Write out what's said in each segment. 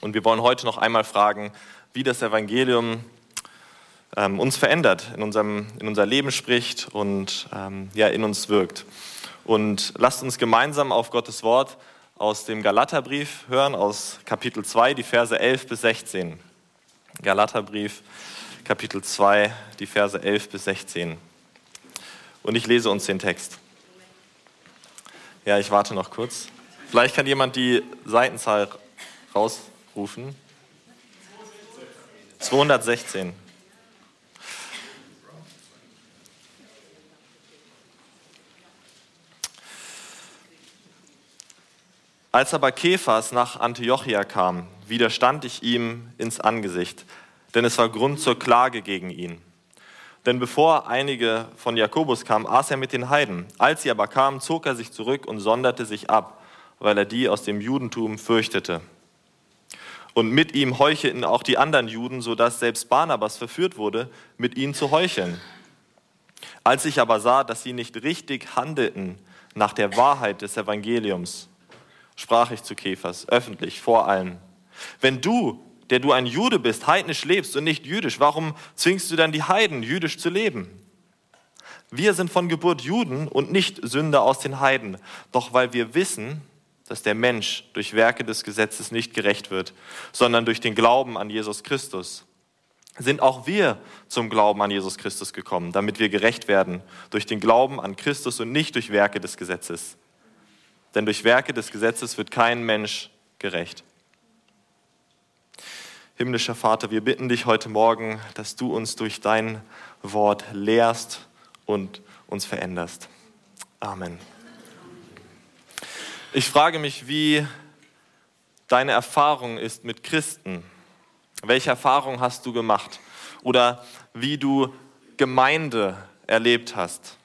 Und wir wollen heute noch einmal fragen, wie das Evangelium ähm, uns verändert, in, unserem, in unser Leben spricht und ähm, ja, in uns wirkt. Und lasst uns gemeinsam auf Gottes Wort aus dem Galaterbrief hören, aus Kapitel 2, die Verse 11 bis 16. Galaterbrief, Kapitel 2, die Verse 11 bis 16. Und ich lese uns den Text. Ja, ich warte noch kurz. Vielleicht kann jemand die Seitenzahl rausrufen. 216. Als aber Kephas nach Antiochia kam, widerstand ich ihm ins Angesicht, denn es war Grund zur Klage gegen ihn. Denn bevor einige von Jakobus kamen, aß er mit den Heiden. Als sie aber kamen, zog er sich zurück und sonderte sich ab, weil er die aus dem Judentum fürchtete. Und mit ihm heuchelten auch die anderen Juden, sodass selbst Barnabas verführt wurde, mit ihnen zu heucheln. Als ich aber sah, dass sie nicht richtig handelten nach der Wahrheit des Evangeliums, sprach ich zu Kephas, öffentlich, vor allen. Wenn du, der du ein Jude bist, heidnisch lebst und nicht jüdisch, warum zwingst du dann die Heiden, jüdisch zu leben? Wir sind von Geburt Juden und nicht Sünder aus den Heiden. Doch weil wir wissen, dass der Mensch durch Werke des Gesetzes nicht gerecht wird, sondern durch den Glauben an Jesus Christus, sind auch wir zum Glauben an Jesus Christus gekommen, damit wir gerecht werden durch den Glauben an Christus und nicht durch Werke des Gesetzes denn durch Werke des Gesetzes wird kein Mensch gerecht. Himmlischer Vater, wir bitten dich heute Morgen, dass du uns durch dein Wort lehrst und uns veränderst. Amen. Ich frage mich, wie deine Erfahrung ist mit Christen. Welche Erfahrung hast du gemacht? Oder wie du Gemeinde erlebt hast?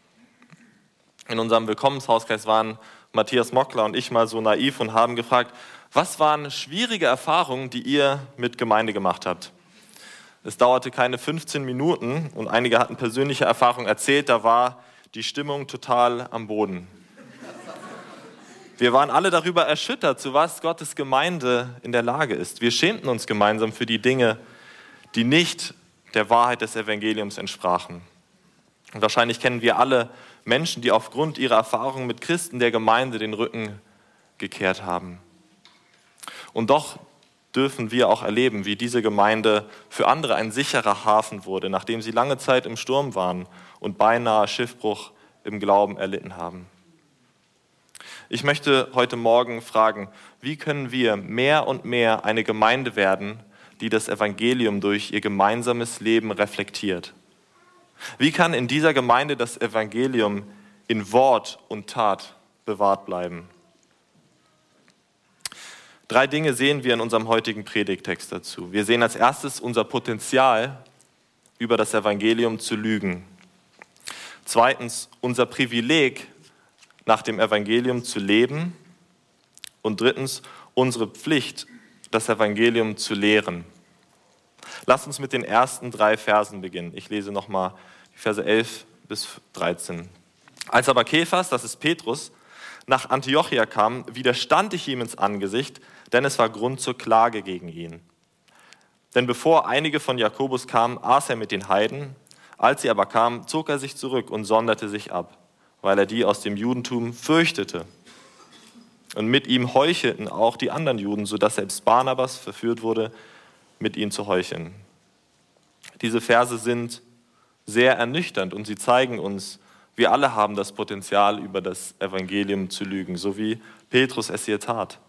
In unserem Willkommenshauskreis waren Matthias Mockler und ich mal so naiv und haben gefragt, was waren schwierige Erfahrungen, die ihr mit Gemeinde gemacht habt? Es dauerte keine 15 Minuten und einige hatten persönliche Erfahrungen erzählt, da war die Stimmung total am Boden. Wir waren alle darüber erschüttert, zu was Gottes Gemeinde in der Lage ist. Wir schämten uns gemeinsam für die Dinge, die nicht der Wahrheit des Evangeliums entsprachen. Und wahrscheinlich kennen wir alle Menschen, die aufgrund ihrer Erfahrungen mit Christen der Gemeinde den Rücken gekehrt haben. Und doch dürfen wir auch erleben, wie diese Gemeinde für andere ein sicherer Hafen wurde, nachdem sie lange Zeit im Sturm waren und beinahe Schiffbruch im Glauben erlitten haben. Ich möchte heute Morgen fragen, wie können wir mehr und mehr eine Gemeinde werden, die das Evangelium durch ihr gemeinsames Leben reflektiert? Wie kann in dieser Gemeinde das Evangelium in Wort und Tat bewahrt bleiben? Drei Dinge sehen wir in unserem heutigen Predigtext dazu. Wir sehen als erstes unser Potenzial, über das Evangelium zu lügen. Zweitens unser Privileg, nach dem Evangelium zu leben. Und drittens unsere Pflicht, das Evangelium zu lehren. Lass uns mit den ersten drei Versen beginnen. Ich lese nochmal die Verse 11 bis 13. Als aber Kephas, das ist Petrus, nach Antiochia kam, widerstand ich ihm ins Angesicht, denn es war Grund zur Klage gegen ihn. Denn bevor einige von Jakobus kamen, aß er mit den Heiden. Als sie aber kamen, zog er sich zurück und sonderte sich ab, weil er die aus dem Judentum fürchtete. Und mit ihm heuchelten auch die anderen Juden, sodass selbst Barnabas verführt wurde, mit ihnen zu heucheln. Diese Verse sind sehr ernüchternd und sie zeigen uns, wir alle haben das Potenzial, über das Evangelium zu lügen, so wie Petrus es hier tat.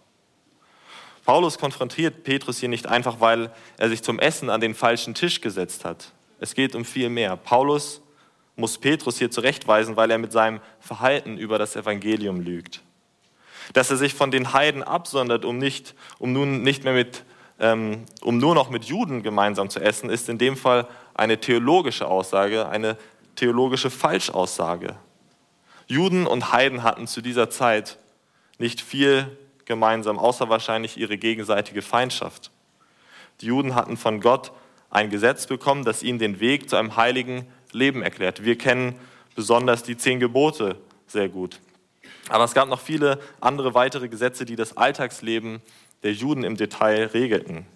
Paulus konfrontiert Petrus hier nicht einfach, weil er sich zum Essen an den falschen Tisch gesetzt hat. Es geht um viel mehr. Paulus muss Petrus hier zurechtweisen, weil er mit seinem Verhalten über das Evangelium lügt. Dass er sich von den Heiden absondert, um, nicht, um nun nicht mehr mit ähm, um nur noch mit Juden gemeinsam zu essen, ist in dem Fall eine theologische Aussage, eine theologische Falschaussage. Juden und Heiden hatten zu dieser Zeit nicht viel gemeinsam, außer wahrscheinlich ihre gegenseitige Feindschaft. Die Juden hatten von Gott ein Gesetz bekommen, das ihnen den Weg zu einem heiligen Leben erklärt. Wir kennen besonders die zehn Gebote sehr gut. Aber es gab noch viele andere weitere Gesetze, die das Alltagsleben der Juden im Detail regelten.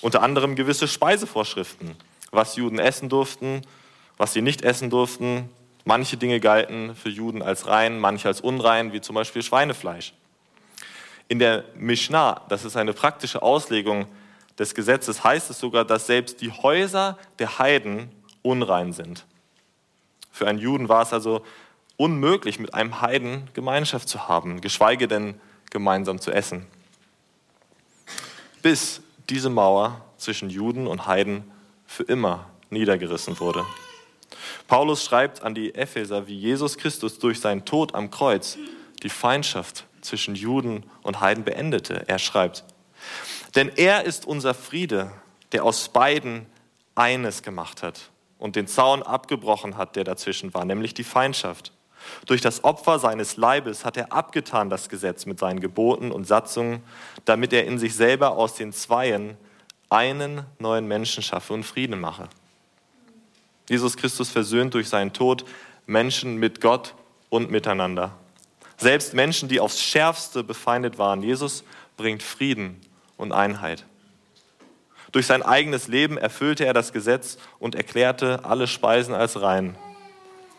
Unter anderem gewisse Speisevorschriften, was Juden essen durften, was sie nicht essen durften. Manche Dinge galten für Juden als rein, manche als unrein, wie zum Beispiel Schweinefleisch. In der Mishnah, das ist eine praktische Auslegung des Gesetzes, heißt es sogar, dass selbst die Häuser der Heiden unrein sind. Für einen Juden war es also unmöglich, mit einem Heiden Gemeinschaft zu haben, geschweige denn gemeinsam zu essen. Bis diese Mauer zwischen Juden und Heiden für immer niedergerissen wurde. Paulus schreibt an die Epheser, wie Jesus Christus durch seinen Tod am Kreuz die Feindschaft zwischen Juden und Heiden beendete. Er schreibt, denn er ist unser Friede, der aus beiden eines gemacht hat und den Zaun abgebrochen hat, der dazwischen war, nämlich die Feindschaft. Durch das Opfer seines Leibes hat er abgetan das Gesetz mit seinen Geboten und Satzungen, damit er in sich selber aus den Zweien einen neuen Menschen schaffe und Frieden mache. Jesus Christus versöhnt durch seinen Tod Menschen mit Gott und miteinander. Selbst Menschen, die aufs schärfste befeindet waren, Jesus bringt Frieden und Einheit. Durch sein eigenes Leben erfüllte er das Gesetz und erklärte alle Speisen als rein.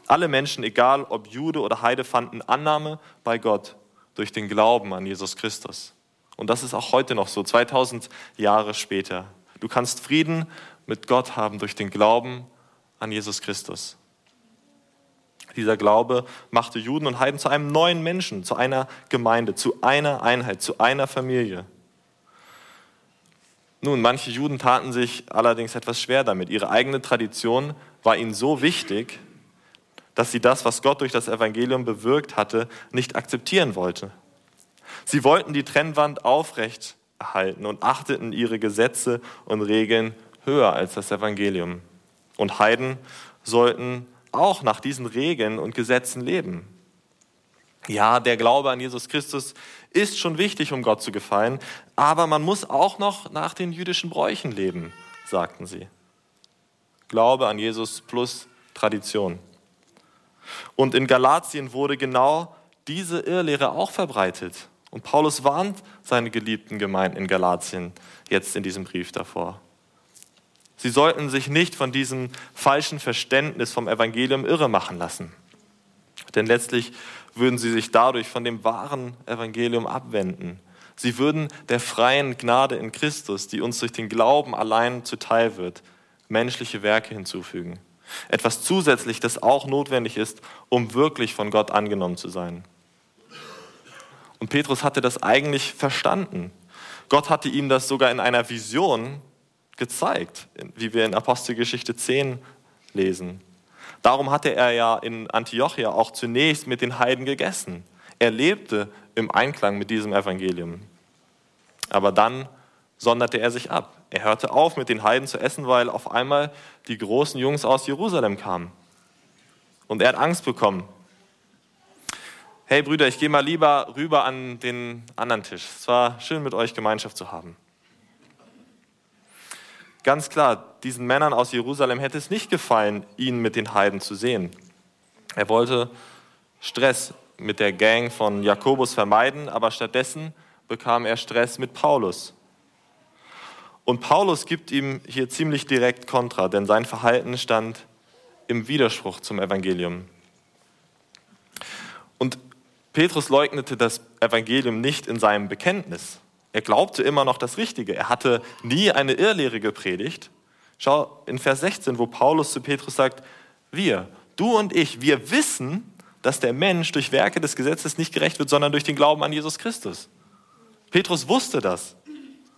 Alle Menschen, egal ob Jude oder Heide, fanden Annahme bei Gott durch den Glauben an Jesus Christus. Und das ist auch heute noch so, 2000 Jahre später. Du kannst Frieden mit Gott haben durch den Glauben an Jesus Christus. Dieser Glaube machte Juden und Heiden zu einem neuen Menschen, zu einer Gemeinde, zu einer Einheit, zu einer Familie. Nun, manche Juden taten sich allerdings etwas schwer damit. Ihre eigene Tradition war ihnen so wichtig, dass sie das, was Gott durch das Evangelium bewirkt hatte, nicht akzeptieren wollte. Sie wollten die Trennwand aufrecht erhalten und achteten ihre Gesetze und Regeln höher als das Evangelium. Und Heiden sollten auch nach diesen Regeln und Gesetzen leben. Ja, der Glaube an Jesus Christus ist schon wichtig, um Gott zu gefallen, aber man muss auch noch nach den jüdischen Bräuchen leben, sagten sie. Glaube an Jesus plus Tradition. Und in Galatien wurde genau diese Irrlehre auch verbreitet. Und Paulus warnt seine geliebten Gemeinden in Galatien jetzt in diesem Brief davor. Sie sollten sich nicht von diesem falschen Verständnis vom Evangelium irre machen lassen. Denn letztlich würden sie sich dadurch von dem wahren Evangelium abwenden. Sie würden der freien Gnade in Christus, die uns durch den Glauben allein zuteil wird, menschliche Werke hinzufügen. Etwas zusätzlich, das auch notwendig ist, um wirklich von Gott angenommen zu sein. Und Petrus hatte das eigentlich verstanden. Gott hatte ihm das sogar in einer Vision gezeigt, wie wir in Apostelgeschichte 10 lesen. Darum hatte er ja in Antiochia auch zunächst mit den Heiden gegessen. Er lebte im Einklang mit diesem Evangelium. Aber dann sonderte er sich ab. Er hörte auf, mit den Heiden zu essen, weil auf einmal die großen Jungs aus Jerusalem kamen. Und er hat Angst bekommen. Hey Brüder, ich gehe mal lieber rüber an den anderen Tisch. Es war schön, mit euch Gemeinschaft zu haben. Ganz klar, diesen Männern aus Jerusalem hätte es nicht gefallen, ihn mit den Heiden zu sehen. Er wollte Stress mit der Gang von Jakobus vermeiden, aber stattdessen bekam er Stress mit Paulus. Und Paulus gibt ihm hier ziemlich direkt Kontra, denn sein Verhalten stand im Widerspruch zum Evangelium. Und Petrus leugnete das Evangelium nicht in seinem Bekenntnis. Er glaubte immer noch das Richtige. Er hatte nie eine Irrlehre gepredigt. Schau in Vers 16, wo Paulus zu Petrus sagt, wir, du und ich, wir wissen, dass der Mensch durch Werke des Gesetzes nicht gerecht wird, sondern durch den Glauben an Jesus Christus. Petrus wusste das,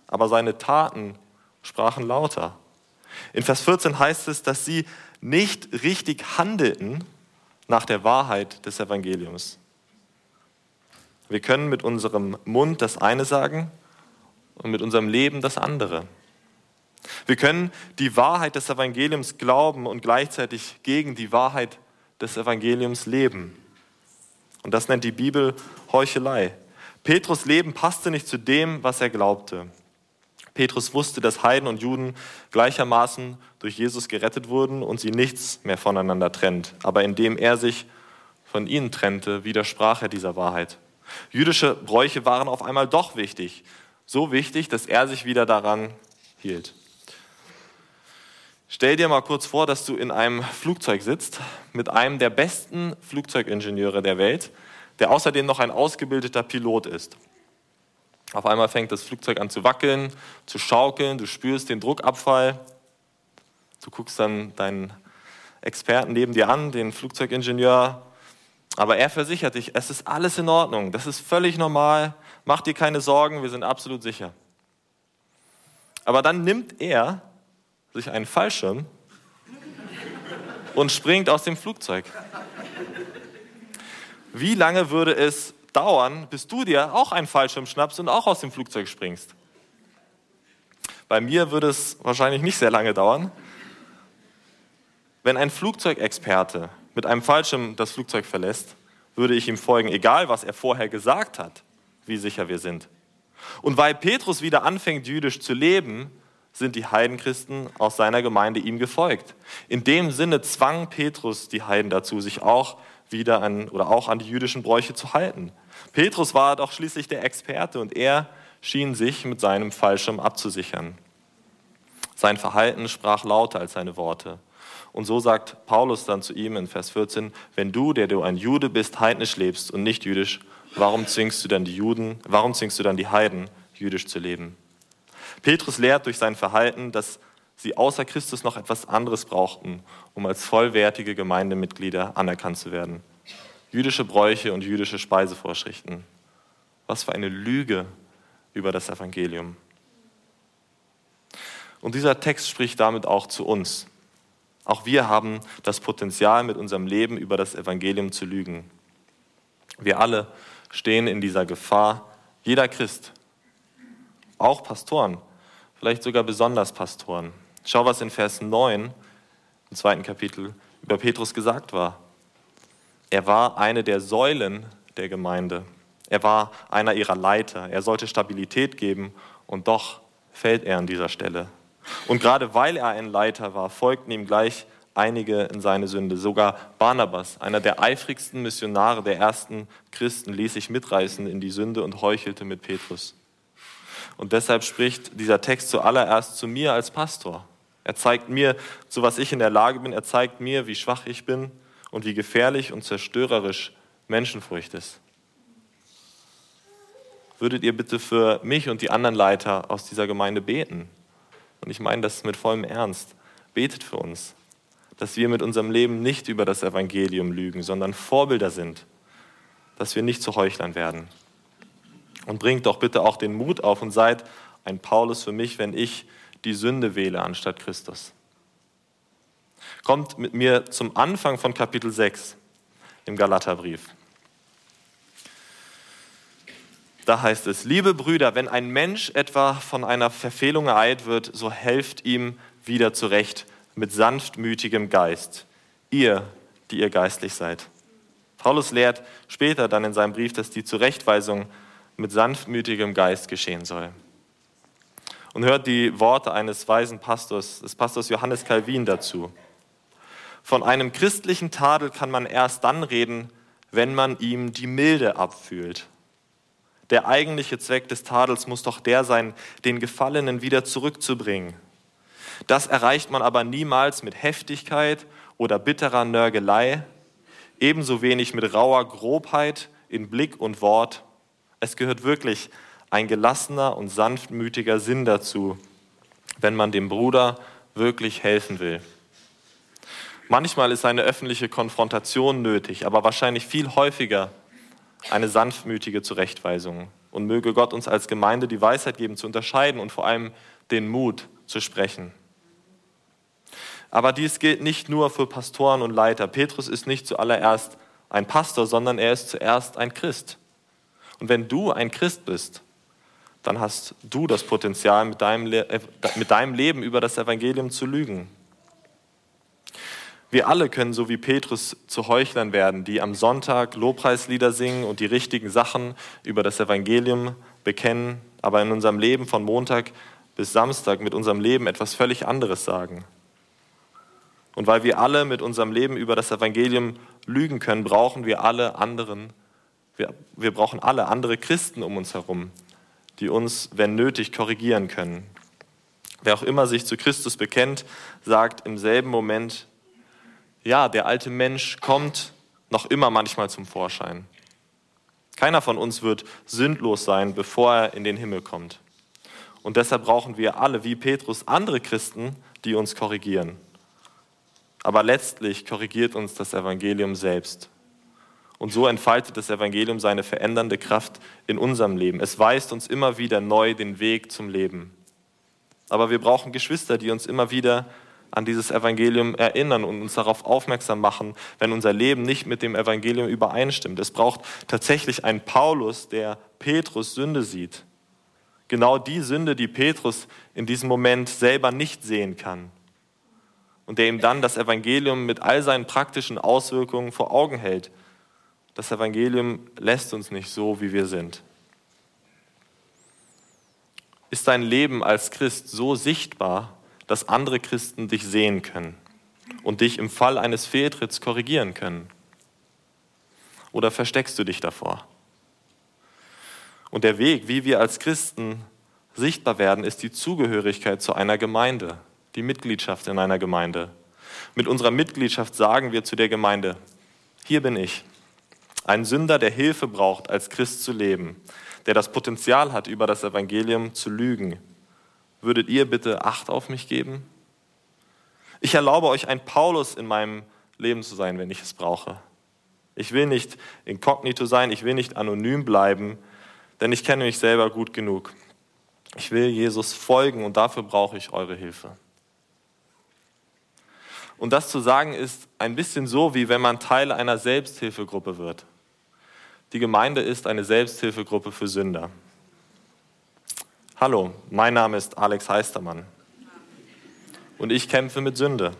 aber seine Taten sprachen lauter. In Vers 14 heißt es, dass sie nicht richtig handelten nach der Wahrheit des Evangeliums. Wir können mit unserem Mund das eine sagen und mit unserem Leben das andere. Wir können die Wahrheit des Evangeliums glauben und gleichzeitig gegen die Wahrheit des Evangeliums leben. Und das nennt die Bibel Heuchelei. Petrus Leben passte nicht zu dem, was er glaubte. Petrus wusste, dass Heiden und Juden gleichermaßen durch Jesus gerettet wurden und sie nichts mehr voneinander trennt. Aber indem er sich von ihnen trennte, widersprach er dieser Wahrheit. Jüdische Bräuche waren auf einmal doch wichtig, So wichtig, dass er sich wieder daran hielt. Stell dir mal kurz vor, dass du in einem Flugzeug sitzt mit einem der besten Flugzeugingenieure der Welt, der außerdem noch ein ausgebildeter Pilot ist. Auf einmal fängt das Flugzeug an zu wackeln, zu schaukeln, du spürst den Druckabfall, du guckst dann deinen Experten neben dir an, den Flugzeugingenieur, aber er versichert dich, es ist alles in Ordnung, das ist völlig normal, mach dir keine Sorgen, wir sind absolut sicher. Aber dann nimmt er sich einen Fallschirm und springt aus dem Flugzeug. Wie lange würde es dauern, bis du dir auch einen Fallschirm schnappst und auch aus dem Flugzeug springst? Bei mir würde es wahrscheinlich nicht sehr lange dauern. Wenn ein Flugzeugexperte mit einem Fallschirm das Flugzeug verlässt, würde ich ihm folgen, egal was er vorher gesagt hat, wie sicher wir sind. Und weil Petrus wieder anfängt, jüdisch zu leben, sind die Heidenchristen aus seiner Gemeinde ihm gefolgt. In dem Sinne zwang Petrus die Heiden dazu, sich auch wieder an oder auch an die jüdischen Bräuche zu halten. Petrus war doch schließlich der Experte und er schien sich mit seinem Fallschirm abzusichern. Sein Verhalten sprach lauter als seine Worte. Und so sagt Paulus dann zu ihm in Vers 14, wenn du, der du ein Jude bist, heidnisch lebst und nicht jüdisch, warum zwingst du dann die Juden, warum zwingst du dann die Heiden, jüdisch zu leben? Petrus lehrt durch sein Verhalten, dass sie außer Christus noch etwas anderes brauchten, um als vollwertige Gemeindemitglieder anerkannt zu werden. Jüdische Bräuche und jüdische Speisevorschriften. Was für eine Lüge über das Evangelium. Und dieser Text spricht damit auch zu uns. Auch wir haben das Potenzial, mit unserem Leben über das Evangelium zu lügen. Wir alle stehen in dieser Gefahr. Jeder Christ, auch Pastoren, vielleicht sogar besonders Pastoren. Schau, was in Vers 9 im zweiten Kapitel über Petrus gesagt war. Er war eine der Säulen der Gemeinde. Er war einer ihrer Leiter. Er sollte Stabilität geben und doch fällt er an dieser Stelle. Und gerade weil er ein Leiter war, folgten ihm gleich einige in seine Sünde. Sogar Barnabas, einer der eifrigsten Missionare der ersten Christen, ließ sich mitreißen in die Sünde und heuchelte mit Petrus. Und deshalb spricht dieser Text zuallererst zu mir als Pastor. Er zeigt mir, zu was ich in der Lage bin. Er zeigt mir, wie schwach ich bin und wie gefährlich und zerstörerisch Menschenfurcht ist. Würdet ihr bitte für mich und die anderen Leiter aus dieser Gemeinde beten? Und ich meine das mit vollem Ernst. Betet für uns, dass wir mit unserem Leben nicht über das Evangelium lügen, sondern Vorbilder sind, dass wir nicht zu Heuchlern werden. Und bringt doch bitte auch den Mut auf und seid ein Paulus für mich, wenn ich die Sünde wähle anstatt Christus. Kommt mit mir zum Anfang von Kapitel 6 im Galaterbrief. Da heißt es, liebe Brüder, wenn ein Mensch etwa von einer Verfehlung ereilt wird, so helft ihm wieder zurecht mit sanftmütigem Geist, ihr, die ihr geistlich seid. Paulus lehrt später dann in seinem Brief, dass die Zurechtweisung mit sanftmütigem Geist geschehen soll. Und hört die Worte eines weisen Pastors, des Pastors Johannes Calvin dazu. Von einem christlichen Tadel kann man erst dann reden, wenn man ihm die Milde abfühlt. Der eigentliche Zweck des Tadels muss doch der sein, den Gefallenen wieder zurückzubringen. Das erreicht man aber niemals mit Heftigkeit oder bitterer Nörgelei, ebenso wenig mit rauer Grobheit in Blick und Wort es gehört wirklich ein gelassener und sanftmütiger Sinn dazu, wenn man dem Bruder wirklich helfen will. Manchmal ist eine öffentliche Konfrontation nötig, aber wahrscheinlich viel häufiger eine sanftmütige Zurechtweisung. Und möge Gott uns als Gemeinde die Weisheit geben, zu unterscheiden und vor allem den Mut zu sprechen. Aber dies gilt nicht nur für Pastoren und Leiter. Petrus ist nicht zuallererst ein Pastor, sondern er ist zuerst ein Christ. Und wenn du ein Christ bist, dann hast du das Potenzial, mit deinem, Le äh, mit deinem Leben über das Evangelium zu lügen. Wir alle können so wie Petrus zu Heuchlern werden, die am Sonntag Lobpreislieder singen und die richtigen Sachen über das Evangelium bekennen, aber in unserem Leben von Montag bis Samstag mit unserem Leben etwas völlig anderes sagen. Und weil wir alle mit unserem Leben über das Evangelium lügen können, brauchen wir alle anderen wir, wir brauchen alle andere Christen um uns herum, die uns, wenn nötig, korrigieren können. Wer auch immer sich zu Christus bekennt, sagt im selben Moment, ja, der alte Mensch kommt noch immer manchmal zum Vorschein. Keiner von uns wird sündlos sein, bevor er in den Himmel kommt. Und deshalb brauchen wir alle, wie Petrus, andere Christen, die uns korrigieren. Aber letztlich korrigiert uns das Evangelium selbst. Und so entfaltet das Evangelium seine verändernde Kraft in unserem Leben. Es weist uns immer wieder neu den Weg zum Leben. Aber wir brauchen Geschwister, die uns immer wieder an dieses Evangelium erinnern und uns darauf aufmerksam machen, wenn unser Leben nicht mit dem Evangelium übereinstimmt. Es braucht tatsächlich einen Paulus, der Petrus Sünde sieht. Genau die Sünde, die Petrus in diesem Moment selber nicht sehen kann. Und der ihm dann das Evangelium mit all seinen praktischen Auswirkungen vor Augen hält. Das Evangelium lässt uns nicht so, wie wir sind. Ist dein Leben als Christ so sichtbar, dass andere Christen dich sehen können und dich im Fall eines Fehltritts korrigieren können? Oder versteckst du dich davor? Und der Weg, wie wir als Christen sichtbar werden, ist die Zugehörigkeit zu einer Gemeinde, die Mitgliedschaft in einer Gemeinde. Mit unserer Mitgliedschaft sagen wir zu der Gemeinde, hier bin ich, ein Sünder, der Hilfe braucht, als Christ zu leben, der das Potenzial hat, über das Evangelium zu lügen, würdet ihr bitte Acht auf mich geben? Ich erlaube euch, ein Paulus in meinem Leben zu sein, wenn ich es brauche. Ich will nicht inkognito sein, ich will nicht anonym bleiben, denn ich kenne mich selber gut genug. Ich will Jesus folgen und dafür brauche ich eure Hilfe. Und das zu sagen ist ein bisschen so, wie wenn man Teil einer Selbsthilfegruppe wird. Die Gemeinde ist eine Selbsthilfegruppe für Sünder. Hallo, mein Name ist Alex Heistermann und ich kämpfe mit Sünde.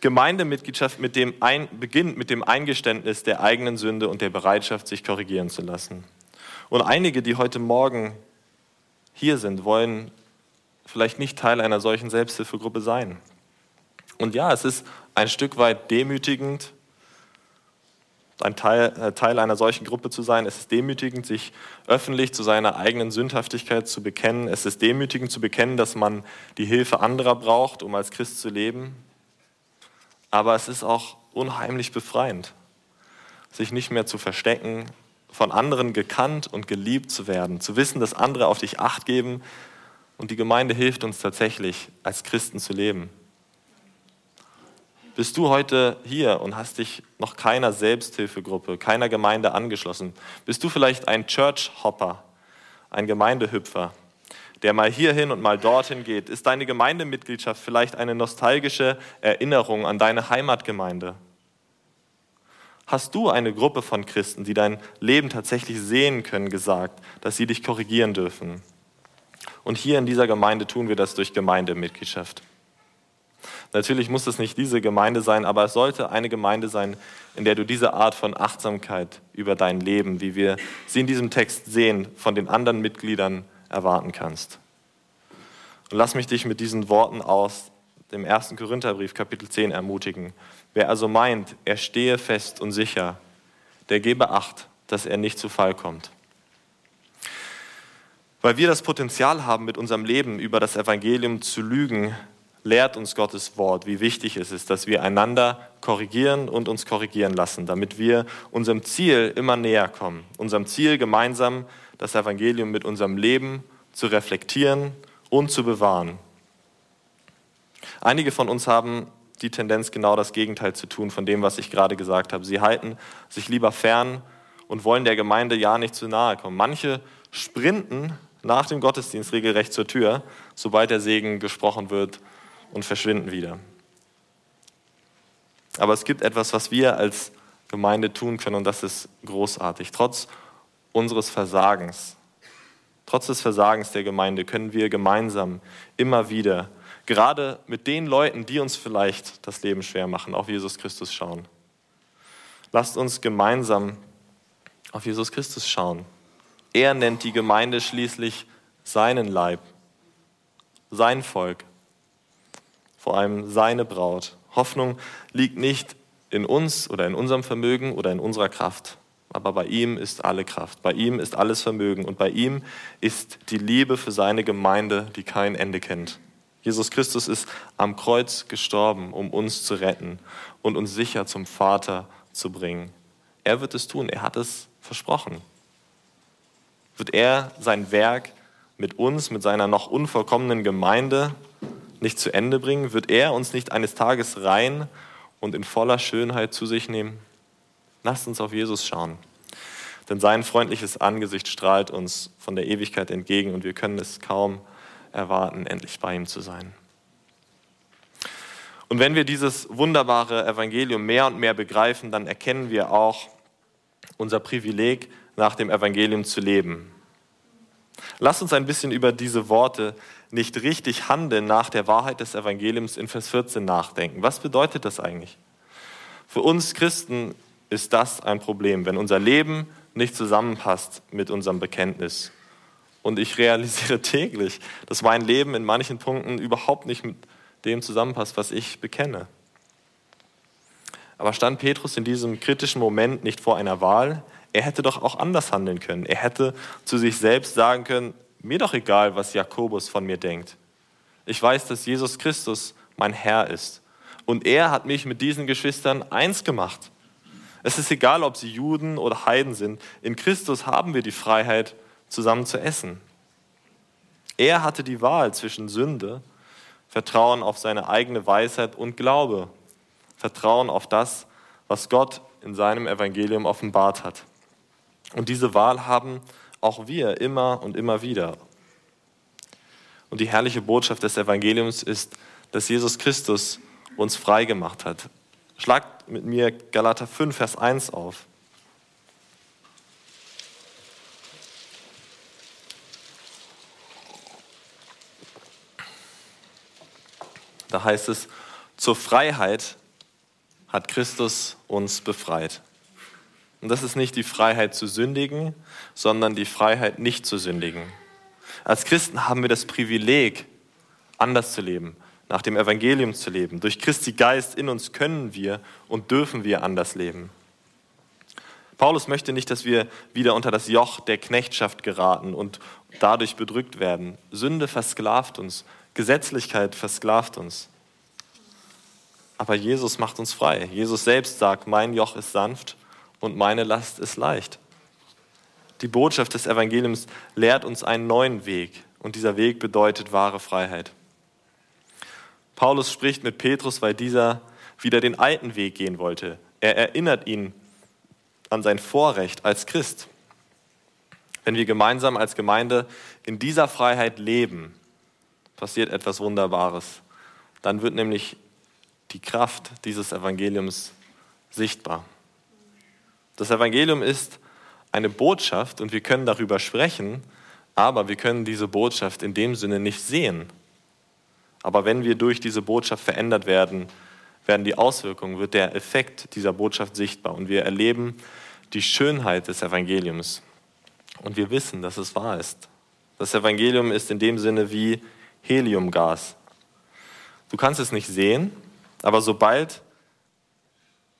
Gemeindemitgliedschaft mit dem ein, beginnt mit dem Eingeständnis der eigenen Sünde und der Bereitschaft, sich korrigieren zu lassen. Und einige, die heute Morgen hier sind, wollen vielleicht nicht Teil einer solchen Selbsthilfegruppe sein. Und ja, es ist ein Stück weit demütigend, ein Teil, äh, Teil einer solchen Gruppe zu sein. Es ist demütigend, sich öffentlich zu seiner eigenen Sündhaftigkeit zu bekennen. Es ist demütigend zu bekennen, dass man die Hilfe anderer braucht, um als Christ zu leben. Aber es ist auch unheimlich befreiend, sich nicht mehr zu verstecken, von anderen gekannt und geliebt zu werden, zu wissen, dass andere auf dich acht geben und die Gemeinde hilft uns tatsächlich, als Christen zu leben. Bist du heute hier und hast dich noch keiner Selbsthilfegruppe, keiner Gemeinde angeschlossen? Bist du vielleicht ein Church-Hopper, ein Gemeindehüpfer, der mal hierhin und mal dorthin geht? Ist deine Gemeindemitgliedschaft vielleicht eine nostalgische Erinnerung an deine Heimatgemeinde? Hast du eine Gruppe von Christen, die dein Leben tatsächlich sehen können, gesagt, dass sie dich korrigieren dürfen? Und hier in dieser Gemeinde tun wir das durch Gemeindemitgliedschaft. Natürlich muss es nicht diese Gemeinde sein, aber es sollte eine Gemeinde sein, in der du diese Art von Achtsamkeit über dein Leben, wie wir sie in diesem Text sehen, von den anderen Mitgliedern erwarten kannst. Und lass mich dich mit diesen Worten aus dem ersten Korintherbrief, Kapitel 10, ermutigen. Wer also meint, er stehe fest und sicher, der gebe Acht, dass er nicht zu Fall kommt. Weil wir das Potenzial haben, mit unserem Leben über das Evangelium zu lügen, lehrt uns Gottes Wort, wie wichtig es ist, dass wir einander korrigieren und uns korrigieren lassen, damit wir unserem Ziel immer näher kommen. Unserem Ziel gemeinsam das Evangelium mit unserem Leben zu reflektieren und zu bewahren. Einige von uns haben die Tendenz, genau das Gegenteil zu tun von dem, was ich gerade gesagt habe. Sie halten sich lieber fern und wollen der Gemeinde ja nicht zu nahe kommen. Manche sprinten nach dem Gottesdienst regelrecht zur Tür, sobald der Segen gesprochen wird und verschwinden wieder. Aber es gibt etwas, was wir als Gemeinde tun können und das ist großartig. Trotz unseres Versagens, trotz des Versagens der Gemeinde können wir gemeinsam immer wieder, gerade mit den Leuten, die uns vielleicht das Leben schwer machen, auf Jesus Christus schauen. Lasst uns gemeinsam auf Jesus Christus schauen. Er nennt die Gemeinde schließlich seinen Leib, sein Volk vor allem seine Braut. Hoffnung liegt nicht in uns oder in unserem Vermögen oder in unserer Kraft. aber bei ihm ist alle Kraft, bei ihm ist alles Vermögen und bei ihm ist die Liebe für seine Gemeinde, die kein Ende kennt. Jesus Christus ist am Kreuz gestorben, um uns zu retten und uns sicher zum Vater zu bringen. Er wird es tun, er hat es versprochen. Wird er sein Werk mit uns, mit seiner noch unvollkommenen Gemeinde nicht zu Ende bringen? Wird er uns nicht eines Tages rein und in voller Schönheit zu sich nehmen? Lasst uns auf Jesus schauen. Denn sein freundliches Angesicht strahlt uns von der Ewigkeit entgegen und wir können es kaum erwarten, endlich bei ihm zu sein. Und wenn wir dieses wunderbare Evangelium mehr und mehr begreifen, dann erkennen wir auch unser Privileg, nach dem Evangelium zu leben. Lasst uns ein bisschen über diese Worte nicht richtig handeln nach der Wahrheit des Evangeliums in Vers 14 nachdenken. Was bedeutet das eigentlich? Für uns Christen ist das ein Problem, wenn unser Leben nicht zusammenpasst mit unserem Bekenntnis. Und ich realisiere täglich, dass mein Leben in manchen Punkten überhaupt nicht mit dem zusammenpasst, was ich bekenne. Aber stand Petrus in diesem kritischen Moment nicht vor einer Wahl? Er hätte doch auch anders handeln können. Er hätte zu sich selbst sagen können, mir doch egal, was Jakobus von mir denkt. Ich weiß, dass Jesus Christus mein Herr ist. Und er hat mich mit diesen Geschwistern eins gemacht. Es ist egal, ob sie Juden oder Heiden sind. In Christus haben wir die Freiheit, zusammen zu essen. Er hatte die Wahl zwischen Sünde, Vertrauen auf seine eigene Weisheit und Glaube, Vertrauen auf das, was Gott in seinem Evangelium offenbart hat. Und diese Wahl haben auch wir immer und immer wieder. Und die herrliche Botschaft des Evangeliums ist, dass Jesus Christus uns frei gemacht hat. Schlagt mit mir Galater 5, Vers 1 auf. Da heißt es, zur Freiheit hat Christus uns befreit. Und das ist nicht die Freiheit zu sündigen, sondern die Freiheit nicht zu sündigen. Als Christen haben wir das Privileg, anders zu leben, nach dem Evangelium zu leben. Durch Christi Geist in uns können wir und dürfen wir anders leben. Paulus möchte nicht, dass wir wieder unter das Joch der Knechtschaft geraten und dadurch bedrückt werden. Sünde versklavt uns, Gesetzlichkeit versklavt uns. Aber Jesus macht uns frei. Jesus selbst sagt, mein Joch ist sanft und meine Last ist leicht. Die Botschaft des Evangeliums lehrt uns einen neuen Weg und dieser Weg bedeutet wahre Freiheit. Paulus spricht mit Petrus, weil dieser wieder den alten Weg gehen wollte. Er erinnert ihn an sein Vorrecht als Christ. Wenn wir gemeinsam als Gemeinde in dieser Freiheit leben, passiert etwas Wunderbares. Dann wird nämlich die Kraft dieses Evangeliums sichtbar. Das Evangelium ist eine Botschaft und wir können darüber sprechen, aber wir können diese Botschaft in dem Sinne nicht sehen. Aber wenn wir durch diese Botschaft verändert werden, werden die Auswirkungen, wird der Effekt dieser Botschaft sichtbar und wir erleben die Schönheit des Evangeliums. Und wir wissen, dass es wahr ist. Das Evangelium ist in dem Sinne wie Heliumgas. Du kannst es nicht sehen, aber sobald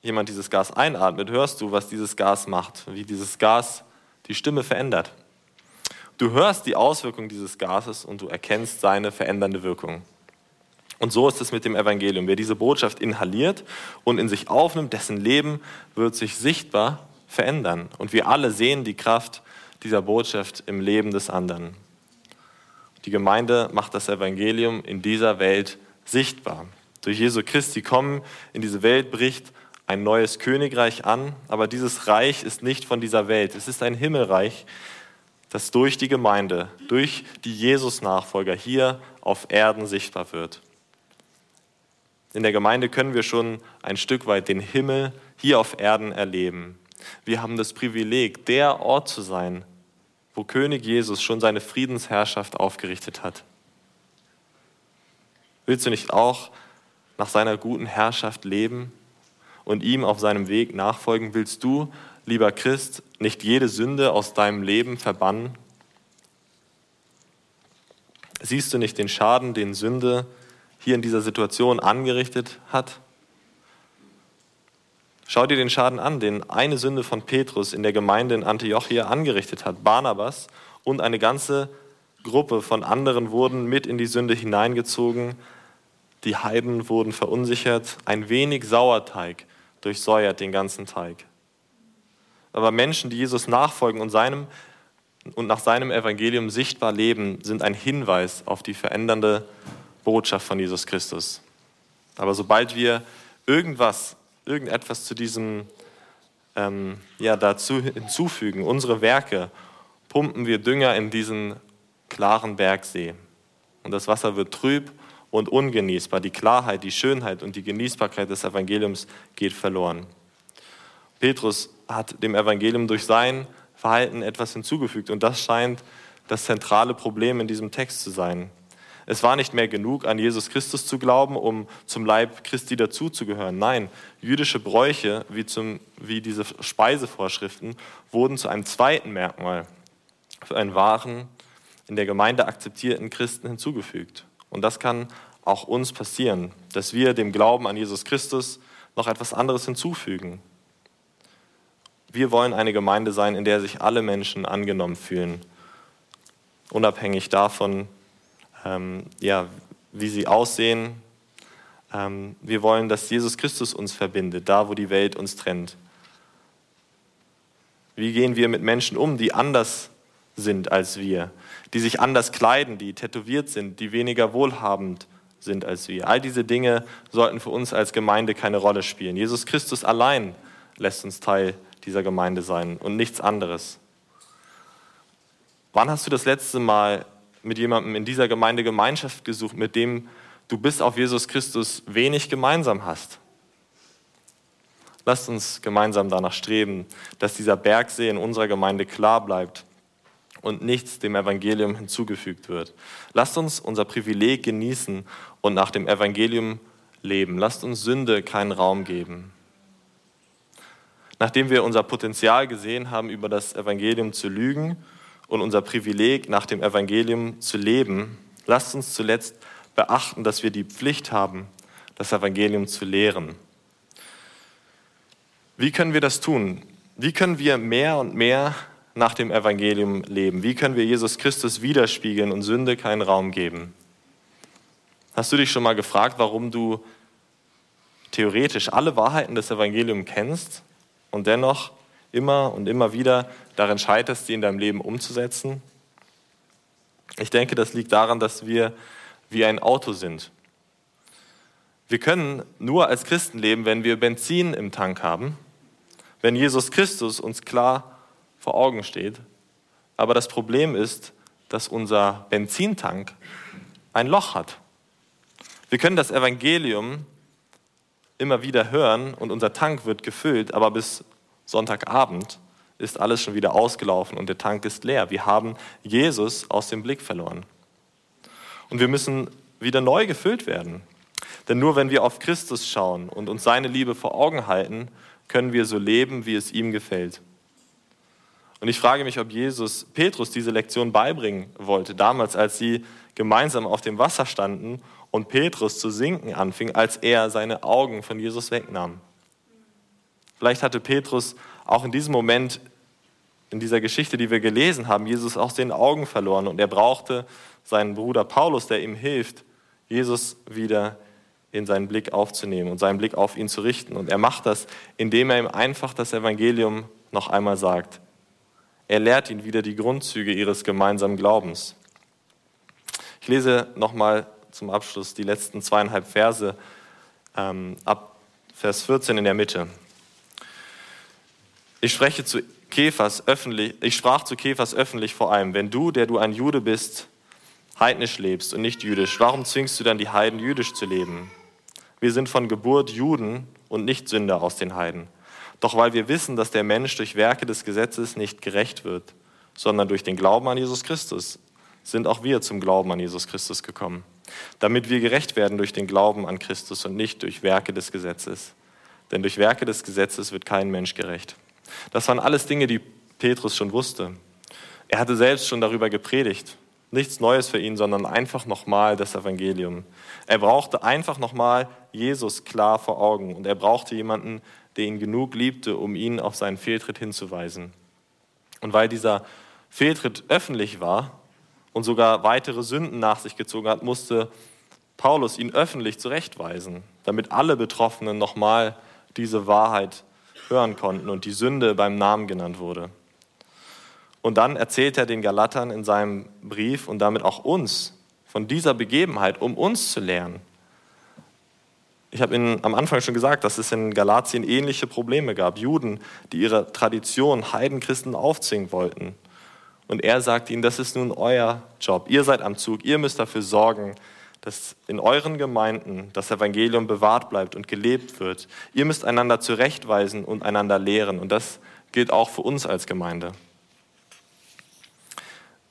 jemand dieses Gas einatmet, hörst du, was dieses Gas macht, wie dieses Gas die Stimme verändert. Du hörst die Auswirkung dieses Gases und du erkennst seine verändernde Wirkung. Und so ist es mit dem Evangelium. Wer diese Botschaft inhaliert und in sich aufnimmt, dessen Leben wird sich sichtbar verändern. Und wir alle sehen die Kraft dieser Botschaft im Leben des anderen. Die Gemeinde macht das Evangelium in dieser Welt sichtbar. Durch Jesu Christi kommen in diese Welt bricht ein neues Königreich an, aber dieses Reich ist nicht von dieser Welt. Es ist ein Himmelreich, das durch die Gemeinde, durch die Jesus-Nachfolger hier auf Erden sichtbar wird. In der Gemeinde können wir schon ein Stück weit den Himmel hier auf Erden erleben. Wir haben das Privileg, der Ort zu sein, wo König Jesus schon seine Friedensherrschaft aufgerichtet hat. Willst du nicht auch nach seiner guten Herrschaft leben und ihm auf seinem Weg nachfolgen? Willst du, lieber Christ, nicht jede Sünde aus deinem Leben verbannen? Siehst du nicht den Schaden, den Sünde hier in dieser Situation angerichtet hat? Schau dir den Schaden an, den eine Sünde von Petrus in der Gemeinde in Antiochia angerichtet hat. Barnabas und eine ganze Gruppe von anderen wurden mit in die Sünde hineingezogen. Die Heiden wurden verunsichert. Ein wenig Sauerteig durchsäuert den ganzen Teig. Aber Menschen, die Jesus nachfolgen und, seinem, und nach seinem Evangelium sichtbar leben, sind ein Hinweis auf die verändernde Botschaft von Jesus Christus. Aber sobald wir irgendwas, irgendetwas zu diesem ähm, ja, dazu hinzufügen, unsere Werke, pumpen wir Dünger in diesen klaren Bergsee. Und das Wasser wird trüb und ungenießbar. Die Klarheit, die Schönheit und die Genießbarkeit des Evangeliums geht verloren. Petrus hat dem Evangelium durch sein Verhalten etwas hinzugefügt und das scheint das zentrale Problem in diesem Text zu sein. Es war nicht mehr genug, an Jesus Christus zu glauben, um zum Leib Christi dazuzugehören. Nein, jüdische Bräuche, wie, zum, wie diese Speisevorschriften, wurden zu einem zweiten Merkmal für einen wahren, in der Gemeinde akzeptierten Christen hinzugefügt. Und das kann auch uns passieren, dass wir dem Glauben an Jesus Christus noch etwas anderes hinzufügen. Wir wollen eine Gemeinde sein, in der sich alle Menschen angenommen fühlen, unabhängig davon, ähm, ja, wie sie aussehen. Ähm, wir wollen, dass Jesus Christus uns verbindet, da wo die Welt uns trennt. Wie gehen wir mit Menschen um, die anders sind als wir, die sich anders kleiden, die tätowiert sind, die weniger wohlhabend sind als wir. All diese Dinge sollten für uns als Gemeinde keine Rolle spielen. Jesus Christus allein lässt uns Teil dieser Gemeinde sein und nichts anderes. Wann hast du das letzte Mal mit jemandem in dieser Gemeinde Gemeinschaft gesucht, mit dem du bis auf Jesus Christus wenig gemeinsam hast? Lasst uns gemeinsam danach streben, dass dieser Bergsee in unserer Gemeinde klar bleibt und nichts dem Evangelium hinzugefügt wird. Lasst uns unser Privileg genießen und nach dem Evangelium leben. Lasst uns Sünde keinen Raum geben. Nachdem wir unser Potenzial gesehen haben, über das Evangelium zu lügen und unser Privileg nach dem Evangelium zu leben, lasst uns zuletzt beachten, dass wir die Pflicht haben, das Evangelium zu lehren. Wie können wir das tun? Wie können wir mehr und mehr nach dem Evangelium leben? Wie können wir Jesus Christus widerspiegeln und Sünde keinen Raum geben? Hast du dich schon mal gefragt, warum du theoretisch alle Wahrheiten des Evangeliums kennst und dennoch immer und immer wieder darin scheiterst, sie in deinem Leben umzusetzen? Ich denke, das liegt daran, dass wir wie ein Auto sind. Wir können nur als Christen leben, wenn wir Benzin im Tank haben, wenn Jesus Christus uns klar vor Augen steht. Aber das Problem ist, dass unser Benzintank ein Loch hat. Wir können das Evangelium immer wieder hören und unser Tank wird gefüllt, aber bis Sonntagabend ist alles schon wieder ausgelaufen und der Tank ist leer. Wir haben Jesus aus dem Blick verloren. Und wir müssen wieder neu gefüllt werden. Denn nur wenn wir auf Christus schauen und uns seine Liebe vor Augen halten, können wir so leben, wie es ihm gefällt. Und ich frage mich, ob Jesus Petrus diese Lektion beibringen wollte, damals, als sie gemeinsam auf dem Wasser standen und Petrus zu sinken anfing, als er seine Augen von Jesus wegnahm. Vielleicht hatte Petrus auch in diesem Moment, in dieser Geschichte, die wir gelesen haben, Jesus aus den Augen verloren und er brauchte seinen Bruder Paulus, der ihm hilft, Jesus wieder in seinen Blick aufzunehmen und seinen Blick auf ihn zu richten. Und er macht das, indem er ihm einfach das Evangelium noch einmal sagt. Er lehrt ihn wieder die Grundzüge ihres gemeinsamen Glaubens. Ich lese nochmal zum Abschluss die letzten zweieinhalb Verse ähm, ab Vers 14 in der Mitte. Ich spreche zu Kephas öffentlich, ich sprach zu Kephas öffentlich vor allem, wenn du, der du ein Jude bist, heidnisch lebst und nicht jüdisch, warum zwingst du dann die Heiden jüdisch zu leben? Wir sind von Geburt Juden und nicht Sünder aus den Heiden. Doch weil wir wissen, dass der Mensch durch Werke des Gesetzes nicht gerecht wird, sondern durch den Glauben an Jesus Christus, sind auch wir zum Glauben an Jesus Christus gekommen, damit wir gerecht werden durch den Glauben an Christus und nicht durch Werke des Gesetzes. Denn durch Werke des Gesetzes wird kein Mensch gerecht. Das waren alles Dinge, die Petrus schon wusste. Er hatte selbst schon darüber gepredigt. Nichts Neues für ihn, sondern einfach nochmal das Evangelium. Er brauchte einfach nochmal Jesus klar vor Augen und er brauchte jemanden, der ihn genug liebte, um ihn auf seinen Fehltritt hinzuweisen. Und weil dieser Fehltritt öffentlich war und sogar weitere Sünden nach sich gezogen hat, musste Paulus ihn öffentlich zurechtweisen, damit alle Betroffenen nochmal diese Wahrheit hören konnten und die Sünde beim Namen genannt wurde. Und dann erzählt er den Galatern in seinem Brief und damit auch uns von dieser Begebenheit, um uns zu lernen. Ich habe Ihnen am Anfang schon gesagt, dass es in Galatien ähnliche Probleme gab. Juden, die ihre Tradition Heidenchristen aufzwingen wollten. Und er sagt ihnen, das ist nun euer Job. Ihr seid am Zug. Ihr müsst dafür sorgen, dass in euren Gemeinden das Evangelium bewahrt bleibt und gelebt wird. Ihr müsst einander zurechtweisen und einander lehren. Und das gilt auch für uns als Gemeinde.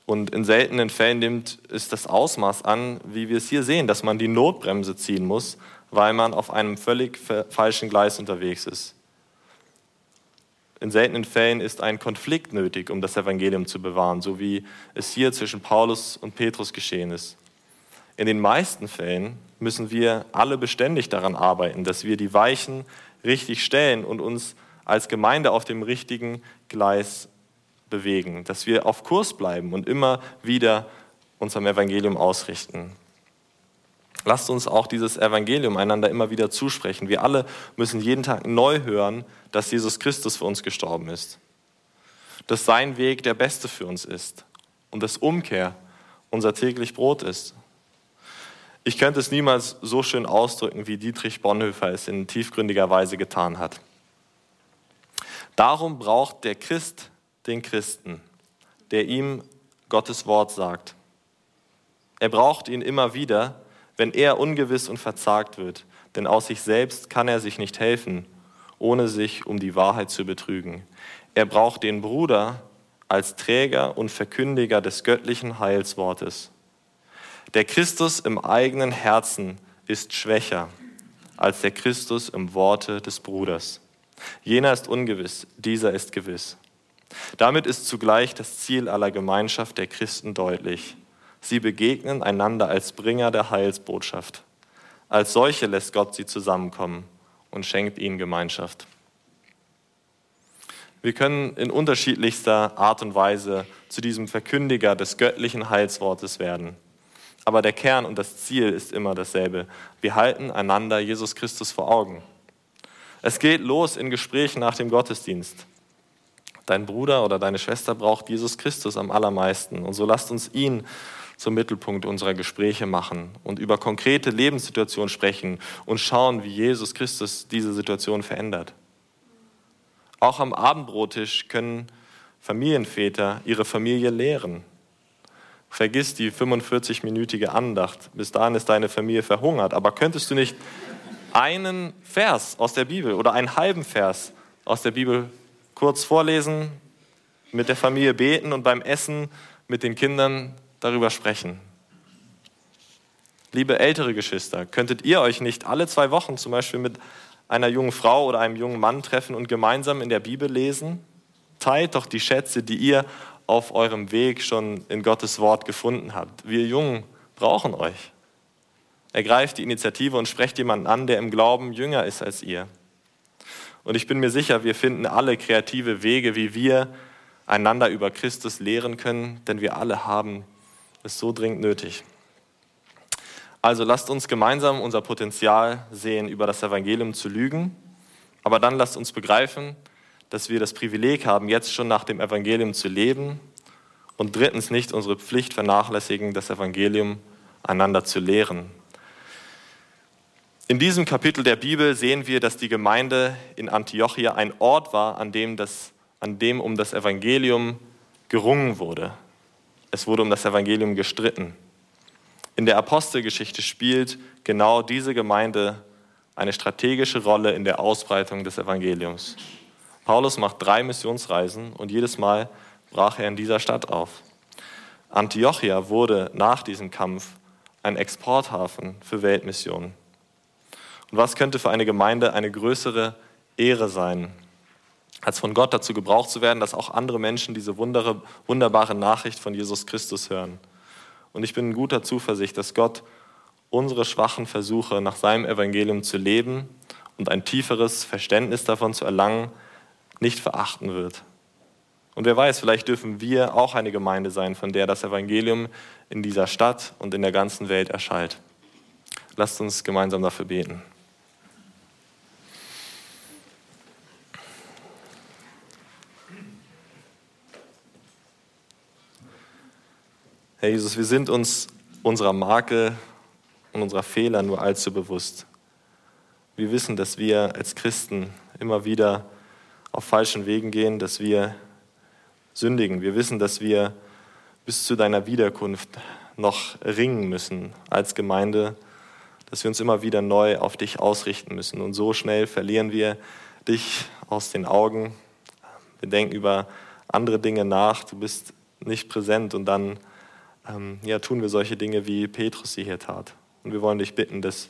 Und in seltenen Fällen nimmt es das Ausmaß an, wie wir es hier sehen, dass man die Notbremse ziehen muss, weil man auf einem völlig falschen Gleis unterwegs ist. In seltenen Fällen ist ein Konflikt nötig, um das Evangelium zu bewahren, so wie es hier zwischen Paulus und Petrus geschehen ist. In den meisten Fällen müssen wir alle beständig daran arbeiten, dass wir die Weichen richtig stellen und uns als Gemeinde auf dem richtigen Gleis bewegen, dass wir auf Kurs bleiben und immer wieder uns am Evangelium ausrichten. Lasst uns auch dieses Evangelium einander immer wieder zusprechen. Wir alle müssen jeden Tag neu hören, dass Jesus Christus für uns gestorben ist, dass sein Weg der beste für uns ist und dass Umkehr unser täglich Brot ist. Ich könnte es niemals so schön ausdrücken, wie Dietrich Bonhoeffer es in tiefgründiger Weise getan hat. Darum braucht der Christ den Christen, der ihm Gottes Wort sagt. Er braucht ihn immer wieder, wenn er ungewiss und verzagt wird, denn aus sich selbst kann er sich nicht helfen, ohne sich um die Wahrheit zu betrügen. Er braucht den Bruder als Träger und Verkündiger des göttlichen Heilswortes. Der Christus im eigenen Herzen ist schwächer als der Christus im Worte des Bruders. Jener ist ungewiss, dieser ist gewiss. Damit ist zugleich das Ziel aller Gemeinschaft der Christen deutlich. Sie begegnen einander als Bringer der Heilsbotschaft. Als solche lässt Gott sie zusammenkommen und schenkt ihnen Gemeinschaft. Wir können in unterschiedlichster Art und Weise zu diesem Verkündiger des göttlichen Heilswortes werden. Aber der Kern und das Ziel ist immer dasselbe. Wir halten einander Jesus Christus vor Augen. Es geht los in Gesprächen nach dem Gottesdienst. Dein Bruder oder deine Schwester braucht Jesus Christus am allermeisten. Und so lasst uns ihn zum Mittelpunkt unserer Gespräche machen und über konkrete Lebenssituationen sprechen und schauen, wie Jesus Christus diese Situation verändert. Auch am Abendbrottisch können Familienväter ihre Familie lehren. Vergiss die 45-minütige Andacht. Bis dahin ist deine Familie verhungert. Aber könntest du nicht einen Vers aus der Bibel oder einen halben Vers aus der Bibel kurz vorlesen, mit der Familie beten und beim Essen mit den Kindern darüber sprechen. Liebe ältere Geschwister, könntet ihr euch nicht alle zwei Wochen zum Beispiel mit einer jungen Frau oder einem jungen Mann treffen und gemeinsam in der Bibel lesen? Teilt doch die Schätze, die ihr auf eurem Weg schon in Gottes Wort gefunden habt. Wir Jungen brauchen euch. Ergreift die Initiative und sprecht jemanden an, der im Glauben jünger ist als ihr. Und ich bin mir sicher, wir finden alle kreative Wege, wie wir einander über Christus lehren können, denn wir alle haben es so dringend nötig. Also lasst uns gemeinsam unser Potenzial sehen, über das Evangelium zu lügen, aber dann lasst uns begreifen, dass wir das Privileg haben, jetzt schon nach dem Evangelium zu leben und drittens nicht unsere Pflicht vernachlässigen, das Evangelium einander zu lehren. In diesem Kapitel der Bibel sehen wir, dass die Gemeinde in Antiochia ein Ort war, an dem, das, an dem um das Evangelium gerungen wurde. Es wurde um das Evangelium gestritten. In der Apostelgeschichte spielt genau diese Gemeinde eine strategische Rolle in der Ausbreitung des Evangeliums. Paulus macht drei Missionsreisen und jedes Mal brach er in dieser Stadt auf. Antiochia wurde nach diesem Kampf ein Exporthafen für Weltmissionen. Und was könnte für eine Gemeinde eine größere Ehre sein, als von Gott dazu gebraucht zu werden, dass auch andere Menschen diese wunderbare Nachricht von Jesus Christus hören. Und ich bin in guter Zuversicht, dass Gott unsere schwachen Versuche nach seinem Evangelium zu leben und ein tieferes Verständnis davon zu erlangen, nicht verachten wird. Und wer weiß, vielleicht dürfen wir auch eine Gemeinde sein, von der das Evangelium in dieser Stadt und in der ganzen Welt erschallt. Lasst uns gemeinsam dafür beten. Herr Jesus, wir sind uns unserer Makel und unserer Fehler nur allzu bewusst. Wir wissen, dass wir als Christen immer wieder auf falschen Wegen gehen, dass wir sündigen. Wir wissen, dass wir bis zu deiner Wiederkunft noch ringen müssen als Gemeinde, dass wir uns immer wieder neu auf dich ausrichten müssen. Und so schnell verlieren wir dich aus den Augen. Wir denken über andere Dinge nach. Du bist nicht präsent und dann ähm, ja, tun wir solche Dinge, wie Petrus sie hier tat. Und wir wollen dich bitten, dass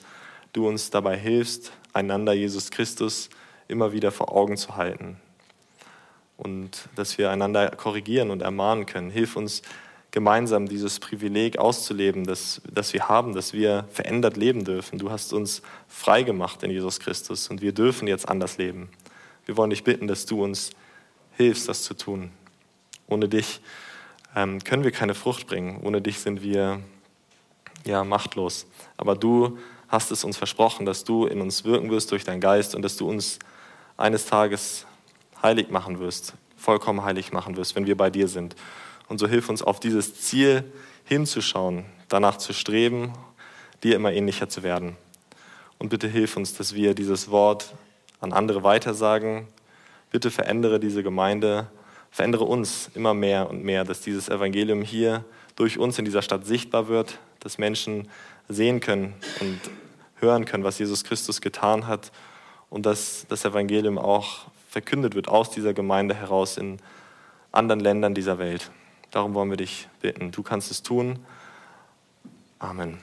du uns dabei hilfst, einander Jesus Christus immer wieder vor Augen zu halten. Und dass wir einander korrigieren und ermahnen können. Hilf uns gemeinsam dieses Privileg auszuleben, das, das wir haben, dass wir verändert leben dürfen. Du hast uns frei gemacht in Jesus Christus und wir dürfen jetzt anders leben. Wir wollen dich bitten, dass du uns hilfst, das zu tun. Ohne dich ähm, können wir keine Frucht bringen. Ohne dich sind wir ja machtlos. Aber du hast es uns versprochen, dass du in uns wirken wirst durch deinen Geist und dass du uns eines Tages heilig machen wirst, vollkommen heilig machen wirst, wenn wir bei dir sind. Und so hilf uns auf dieses Ziel hinzuschauen, danach zu streben, dir immer ähnlicher zu werden. Und bitte hilf uns, dass wir dieses Wort an andere weitersagen. Bitte verändere diese Gemeinde verändere uns immer mehr und mehr, dass dieses Evangelium hier durch uns in dieser Stadt sichtbar wird, dass Menschen sehen können und hören können, was Jesus Christus getan hat und dass das Evangelium auch verkündet wird aus dieser Gemeinde heraus in anderen Ländern dieser Welt. Darum wollen wir dich bitten. Du kannst es tun. Amen.